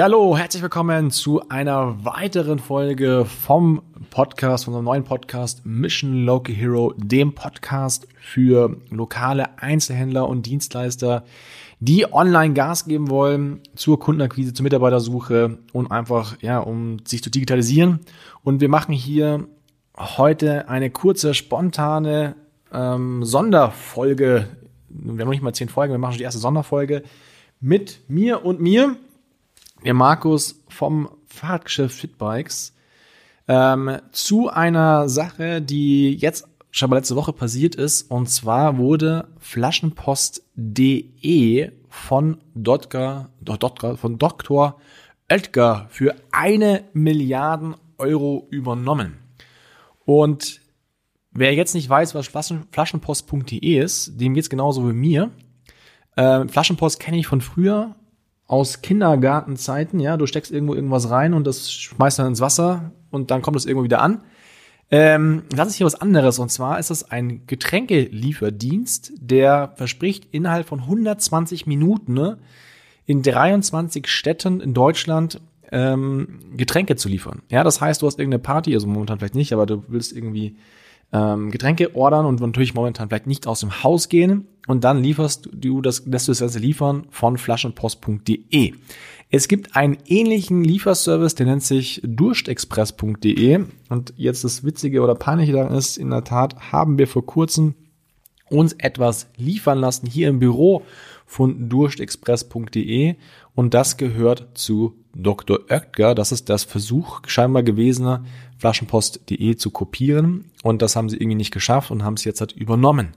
Hallo, herzlich willkommen zu einer weiteren Folge vom Podcast, von unserem neuen Podcast Mission Local Hero, dem Podcast für lokale Einzelhändler und Dienstleister, die online Gas geben wollen zur Kundenakquise, zur Mitarbeitersuche und einfach, ja, um sich zu digitalisieren. Und wir machen hier heute eine kurze, spontane ähm, Sonderfolge. Wir haben noch nicht mal zehn Folgen, wir machen schon die erste Sonderfolge mit mir und mir, der Markus vom Fahrradgeschäft Fitbikes, ähm, zu einer Sache, die jetzt schon mal letzte Woche passiert ist. Und zwar wurde Flaschenpost.de von Dotger, von Dr. Oetker für eine Milliarden Euro übernommen. Und wer jetzt nicht weiß, was Flaschenpost.de ist, dem geht's genauso wie mir. Äh, Flaschenpost kenne ich von früher aus Kindergartenzeiten. Ja, du steckst irgendwo irgendwas rein und das schmeißt dann ins Wasser und dann kommt es irgendwo wieder an. Ähm, das ist hier was anderes und zwar ist es ein Getränkelieferdienst, der verspricht innerhalb von 120 Minuten ne, in 23 Städten in Deutschland ähm, Getränke zu liefern. Ja, das heißt, du hast irgendeine Party, also momentan vielleicht nicht, aber du willst irgendwie ähm, Getränke ordern und natürlich momentan vielleicht nicht aus dem Haus gehen. Und dann lieferst du das, lässt du das Ganze liefern von flaschenpost.de. Es gibt einen ähnlichen Lieferservice, der nennt sich durstexpress.de und jetzt das Witzige oder Peinliche daran ist, in der Tat haben wir vor kurzem uns etwas liefern lassen hier im Büro von durstexpress.de und das gehört zu Dr. Oetker. Das ist das Versuch scheinbar gewesene Flaschenpost.de zu kopieren und das haben sie irgendwie nicht geschafft und haben es jetzt halt übernommen.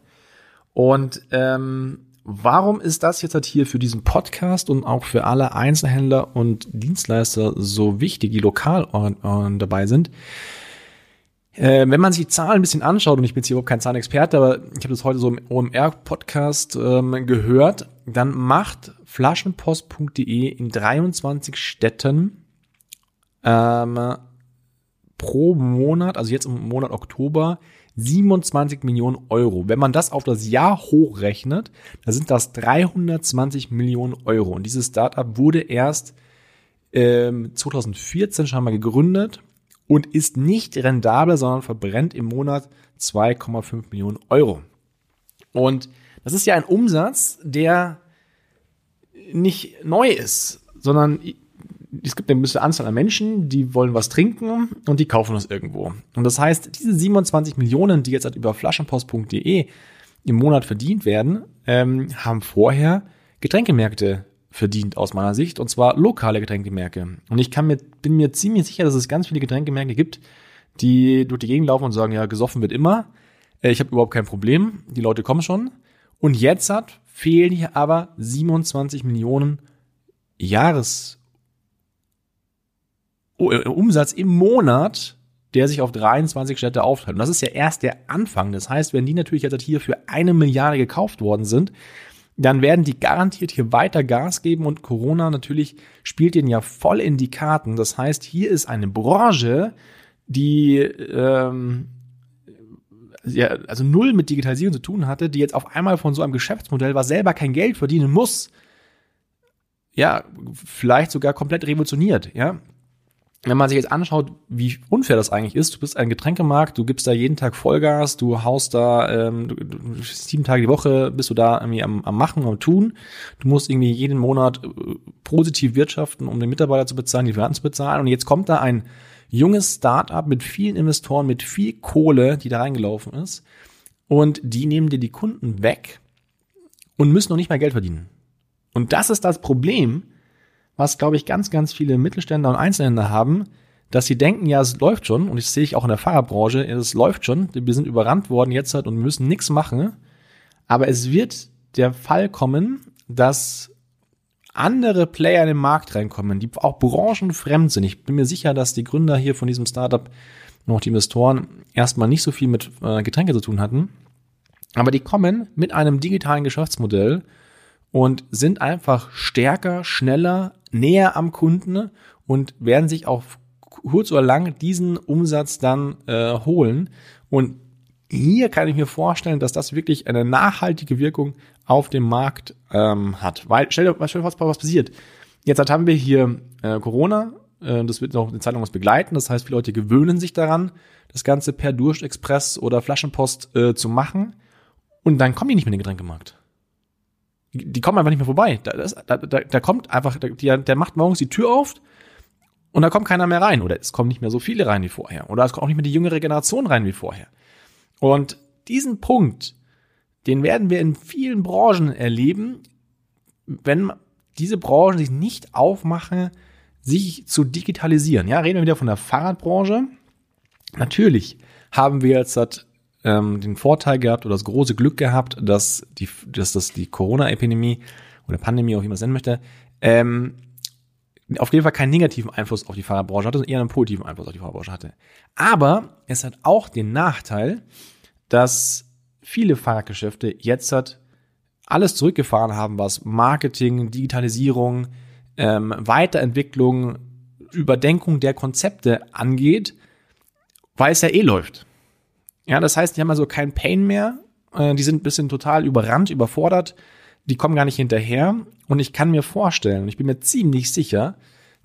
Und ähm, warum ist das jetzt halt hier für diesen Podcast und auch für alle Einzelhändler und Dienstleister so wichtig, die lokal dabei sind? Äh, wenn man sich die Zahlen ein bisschen anschaut, und ich bin jetzt hier überhaupt kein Zahlenexperte, aber ich habe das heute so im OMR-Podcast ähm, gehört, dann macht flaschenpost.de in 23 Städten ähm, pro Monat, also jetzt im Monat Oktober, 27 Millionen Euro. Wenn man das auf das Jahr hochrechnet, dann sind das 320 Millionen Euro. Und dieses Startup wurde erst ähm, 2014 schon mal gegründet und ist nicht rentabel, sondern verbrennt im Monat 2,5 Millionen Euro. Und das ist ja ein Umsatz, der nicht neu ist, sondern es gibt eine gewisse Anzahl an Menschen, die wollen was trinken und die kaufen das irgendwo. Und das heißt, diese 27 Millionen, die jetzt halt über flaschenpost.de im Monat verdient werden, ähm, haben vorher Getränkemärkte verdient aus meiner Sicht und zwar lokale Getränkemärkte. Und ich kann mir, bin mir ziemlich sicher, dass es ganz viele Getränkemärkte gibt, die durch die Gegend laufen und sagen, ja, gesoffen wird immer. Äh, ich habe überhaupt kein Problem. Die Leute kommen schon. Und jetzt hat fehlen hier aber 27 Millionen Jahres äh, Umsatz im Monat, der sich auf 23 Städte aufteilt. Und das ist ja erst der Anfang. Das heißt, wenn die natürlich jetzt hier für eine Milliarde gekauft worden sind, dann werden die garantiert hier weiter Gas geben und Corona natürlich spielt ihnen ja voll in die Karten. Das heißt, hier ist eine Branche, die ähm, ja, also null mit Digitalisierung zu tun hatte, die jetzt auf einmal von so einem Geschäftsmodell, was selber kein Geld verdienen muss, ja, vielleicht sogar komplett revolutioniert, ja wenn man sich jetzt anschaut, wie unfair das eigentlich ist, du bist ein Getränkemarkt, du gibst da jeden Tag Vollgas, du haust da ähm, du, du, sieben Tage die Woche bist du da irgendwie am, am Machen, am Tun. Du musst irgendwie jeden Monat äh, positiv wirtschaften, um den Mitarbeiter zu bezahlen, die Lieferanten zu bezahlen. Und jetzt kommt da ein junges Startup mit vielen Investoren, mit viel Kohle, die da reingelaufen ist. Und die nehmen dir die Kunden weg und müssen noch nicht mal Geld verdienen. Und das ist das Problem, was, glaube ich, ganz, ganz viele Mittelständler und Einzelhändler haben, dass sie denken, ja, es läuft schon, und das sehe ich auch in der Fahrerbranche, es läuft schon, wir sind überrannt worden jetzt halt und müssen nichts machen. Aber es wird der Fall kommen, dass andere Player in den Markt reinkommen, die auch branchenfremd sind. Ich bin mir sicher, dass die Gründer hier von diesem Startup und auch die Investoren erstmal nicht so viel mit äh, Getränke zu tun hatten. Aber die kommen mit einem digitalen Geschäftsmodell und sind einfach stärker, schneller, näher am Kunden und werden sich auch kurz oder lang diesen Umsatz dann äh, holen. Und hier kann ich mir vorstellen, dass das wirklich eine nachhaltige Wirkung auf dem Markt ähm, hat. Weil, stell dir, dir vor, was passiert. Jetzt haben wir hier äh, Corona, äh, das wird noch eine Zeit lang was begleiten. Das heißt, viele Leute gewöhnen sich daran, das Ganze per Durstexpress oder Flaschenpost äh, zu machen. Und dann kommen die nicht mehr in den Getränkemarkt. Die, kommen einfach nicht mehr vorbei. Da, das, da, da, da kommt einfach, der, der macht morgens die Tür auf und da kommt keiner mehr rein. Oder es kommen nicht mehr so viele rein wie vorher. Oder es kommt auch nicht mehr die jüngere Generation rein wie vorher. Und diesen Punkt, den werden wir in vielen Branchen erleben, wenn diese Branchen sich nicht aufmachen, sich zu digitalisieren. Ja, reden wir wieder von der Fahrradbranche. Natürlich haben wir jetzt das, ähm, den Vorteil gehabt oder das große Glück gehabt, dass die, dass das die Corona-Epidemie oder Pandemie, auch wie man es nennen möchte, ähm, auf jeden Fall keinen negativen Einfluss auf die Fahrradbranche hatte, sondern eher einen positiven Einfluss auf die Fahrradbranche hatte. Aber es hat auch den Nachteil, dass viele Fahrradgeschäfte jetzt hat alles zurückgefahren haben, was Marketing, Digitalisierung, ähm, Weiterentwicklung, Überdenkung der Konzepte angeht, weil es ja eh läuft. Ja, das heißt, die haben also kein Pain mehr, äh, die sind ein bisschen total überrannt, überfordert, die kommen gar nicht hinterher und ich kann mir vorstellen, ich bin mir ziemlich sicher,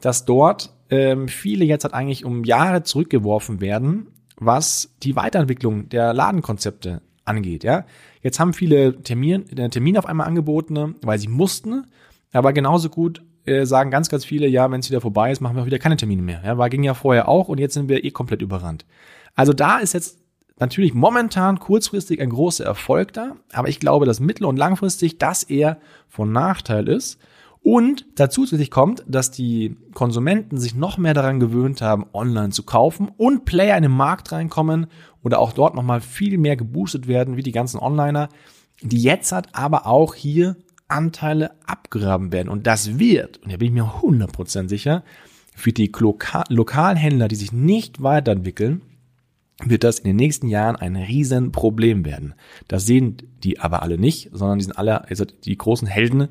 dass dort ähm, viele jetzt halt eigentlich um Jahre zurückgeworfen werden, was die Weiterentwicklung der Ladenkonzepte angeht. Ja, jetzt haben viele Termin, äh, Termine auf einmal angeboten, weil sie mussten, aber genauso gut äh, sagen ganz, ganz viele, ja, wenn es wieder vorbei ist, machen wir auch wieder keine Termine mehr. Ja, war ging ja vorher auch und jetzt sind wir eh komplett überrannt. Also da ist jetzt natürlich momentan kurzfristig ein großer Erfolg da, aber ich glaube, dass mittel- und langfristig das eher von Nachteil ist. Und dazu zusätzlich kommt, dass die Konsumenten sich noch mehr daran gewöhnt haben, online zu kaufen und Player in den Markt reinkommen oder auch dort nochmal viel mehr geboostet werden, wie die ganzen Onliner, die jetzt hat aber auch hier Anteile abgraben werden. Und das wird, und da bin ich mir 100% sicher, für die Loka Lokalhändler, die sich nicht weiterentwickeln, wird das in den nächsten Jahren ein Riesenproblem werden. Das sehen die aber alle nicht, sondern die sind alle, also die großen Helden,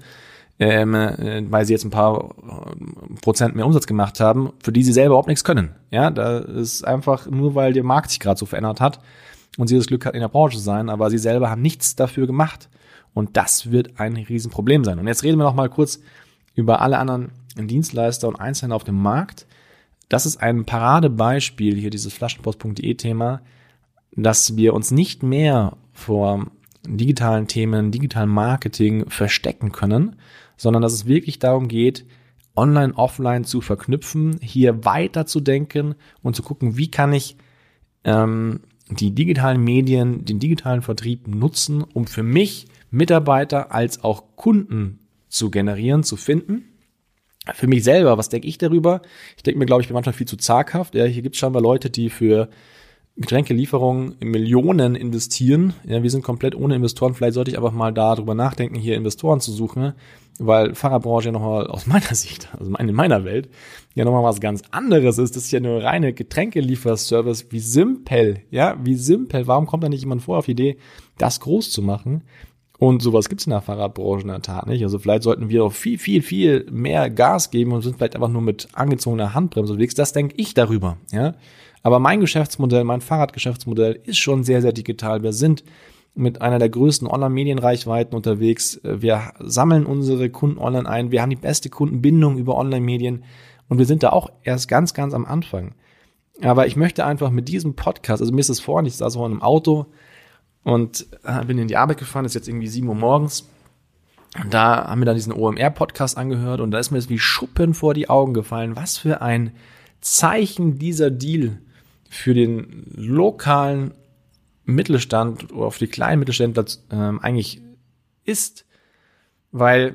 ähm, äh, weil sie jetzt ein paar äh, Prozent mehr Umsatz gemacht haben, für die sie selber überhaupt nichts können. Ja, da ist einfach nur, weil der Markt sich gerade so verändert hat und sie das Glück hat, in der Branche zu sein, aber sie selber haben nichts dafür gemacht. Und das wird ein Riesenproblem sein. Und jetzt reden wir noch mal kurz über alle anderen Dienstleister und Einzelne auf dem Markt. Das ist ein Paradebeispiel hier, dieses Flaschenpost.de Thema, dass wir uns nicht mehr vor digitalen Themen, digitalen Marketing verstecken können, sondern dass es wirklich darum geht, online, offline zu verknüpfen, hier weiter zu denken und zu gucken, wie kann ich ähm, die digitalen Medien, den digitalen Vertrieb nutzen, um für mich Mitarbeiter als auch Kunden zu generieren, zu finden. Für mich selber, was denke ich darüber? Ich denke mir, glaube ich, bin manchmal viel zu zaghaft. Ja, hier gibt es scheinbar Leute, die für Getränkelieferungen Millionen investieren. Ja, wir sind komplett ohne Investoren. Vielleicht sollte ich einfach mal darüber nachdenken, hier Investoren zu suchen, weil Fahrradbranche ja nochmal aus meiner Sicht, also in meiner Welt, ja nochmal was ganz anderes ist. Das ist ja nur reine Getränkelieferservice. Wie simpel, ja, wie simpel. Warum kommt da nicht jemand vor auf die Idee, das groß zu machen? Und sowas gibt's in der Fahrradbranche in der Tat nicht. Also vielleicht sollten wir auch viel, viel, viel mehr Gas geben und sind vielleicht einfach nur mit angezogener Handbremse unterwegs. Das denke ich darüber. Ja, aber mein Geschäftsmodell, mein Fahrradgeschäftsmodell ist schon sehr, sehr digital. Wir sind mit einer der größten Online-Medienreichweiten unterwegs. Wir sammeln unsere Kunden online ein. Wir haben die beste Kundenbindung über Online-Medien und wir sind da auch erst ganz, ganz am Anfang. Aber ich möchte einfach mit diesem Podcast, also mir ist es vorhin, ich saß auch in einem Auto, und äh, bin in die Arbeit gefahren, ist jetzt irgendwie sieben Uhr morgens. Und da haben wir dann diesen OMR-Podcast angehört und da ist mir jetzt wie Schuppen vor die Augen gefallen, was für ein Zeichen dieser Deal für den lokalen Mittelstand oder auf die kleinen Mittelständler ähm, eigentlich ist, weil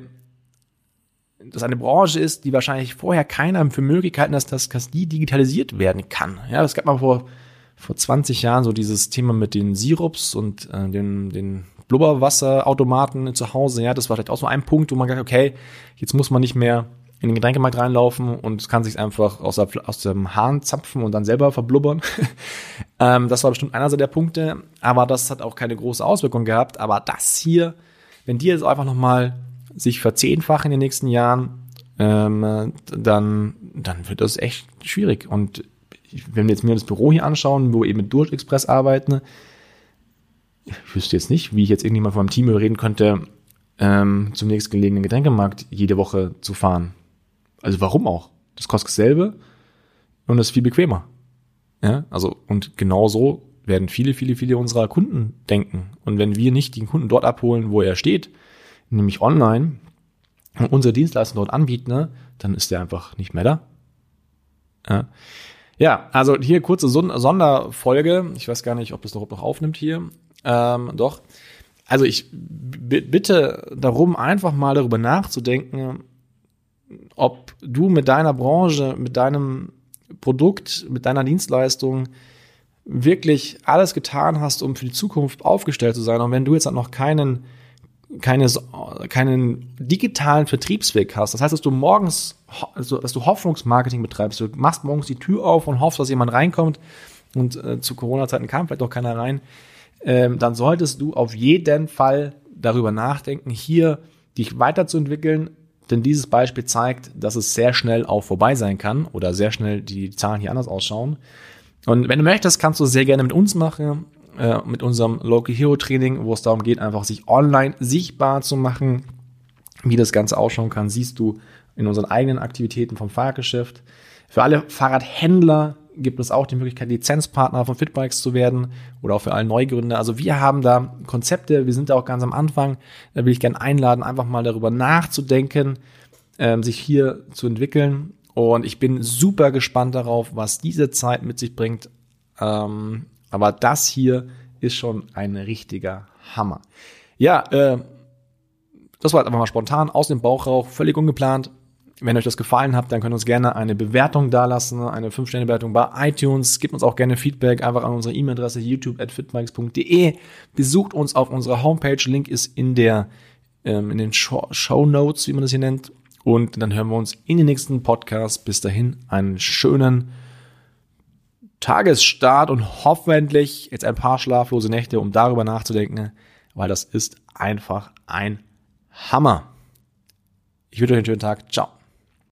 das eine Branche ist, die wahrscheinlich vorher keiner für Möglichkeiten hat, dass das die digitalisiert werden kann. Ja, das gab mal vor vor 20 Jahren so dieses Thema mit den Sirups und äh, den, den Blubberwasserautomaten zu Hause. Ja, das war vielleicht auch so ein Punkt, wo man gesagt okay, jetzt muss man nicht mehr in den Getränkemarkt reinlaufen und kann sich einfach aus, der, aus dem Hahn zapfen und dann selber verblubbern. ähm, das war bestimmt einer der Punkte, aber das hat auch keine große Auswirkung gehabt. Aber das hier, wenn die jetzt einfach nochmal sich verzehnfachen in den nächsten Jahren, ähm, dann, dann wird das echt schwierig. Und wenn wir jetzt mir das Büro hier anschauen, wo eben mit Durch Express arbeiten, ich wüsste jetzt nicht, wie ich jetzt irgendjemand von meinem Team überreden könnte, ähm, zum nächstgelegenen Getränkemarkt jede Woche zu fahren. Also warum auch? Das kostet dasselbe und ist viel bequemer. Ja, also und genau so werden viele, viele, viele unserer Kunden denken. Und wenn wir nicht den Kunden dort abholen, wo er steht, nämlich online, und unsere Dienstleistung dort anbieten, dann ist der einfach nicht mehr da. Ja. Ja, also hier kurze Sonderfolge. Ich weiß gar nicht, ob es noch, noch aufnimmt hier. Ähm, doch. Also ich bitte darum, einfach mal darüber nachzudenken, ob du mit deiner Branche, mit deinem Produkt, mit deiner Dienstleistung wirklich alles getan hast, um für die Zukunft aufgestellt zu sein. Und wenn du jetzt noch keinen, keine, keinen digitalen Vertriebsweg hast, das heißt, dass du morgens, also, dass du Hoffnungsmarketing betreibst, du machst morgens die Tür auf und hoffst, dass jemand reinkommt. Und äh, zu Corona-Zeiten kam vielleicht auch keiner rein, ähm, dann solltest du auf jeden Fall darüber nachdenken, hier dich weiterzuentwickeln, denn dieses Beispiel zeigt, dass es sehr schnell auch vorbei sein kann oder sehr schnell die Zahlen hier anders ausschauen. Und wenn du möchtest, kannst du sehr gerne mit uns machen, äh, mit unserem Local Hero Training, wo es darum geht, einfach sich online sichtbar zu machen. Wie das Ganze ausschauen kann, siehst du in unseren eigenen Aktivitäten vom Fahrgeschäft. Für alle Fahrradhändler gibt es auch die Möglichkeit, Lizenzpartner von Fitbikes zu werden oder auch für alle Neugründer. Also wir haben da Konzepte, wir sind da auch ganz am Anfang. Da will ich gerne einladen, einfach mal darüber nachzudenken, ähm, sich hier zu entwickeln. Und ich bin super gespannt darauf, was diese Zeit mit sich bringt. Ähm, aber das hier ist schon ein richtiger Hammer. Ja, äh, das war halt einfach mal spontan aus dem Bauchrauch, völlig ungeplant. Wenn euch das gefallen hat, dann könnt ihr uns gerne eine Bewertung dalassen, eine 5-Sterne-Bewertung bei iTunes. Gebt uns auch gerne Feedback einfach an unsere E-Mail-Adresse youtube.fitbikes.de. Besucht uns auf unserer Homepage. Link ist in der ähm, in den Show, Show Notes, wie man das hier nennt. Und dann hören wir uns in den nächsten Podcast. Bis dahin einen schönen Tagesstart und hoffentlich jetzt ein paar schlaflose Nächte, um darüber nachzudenken, weil das ist einfach ein Hammer. Ich wünsche euch einen schönen Tag. Ciao.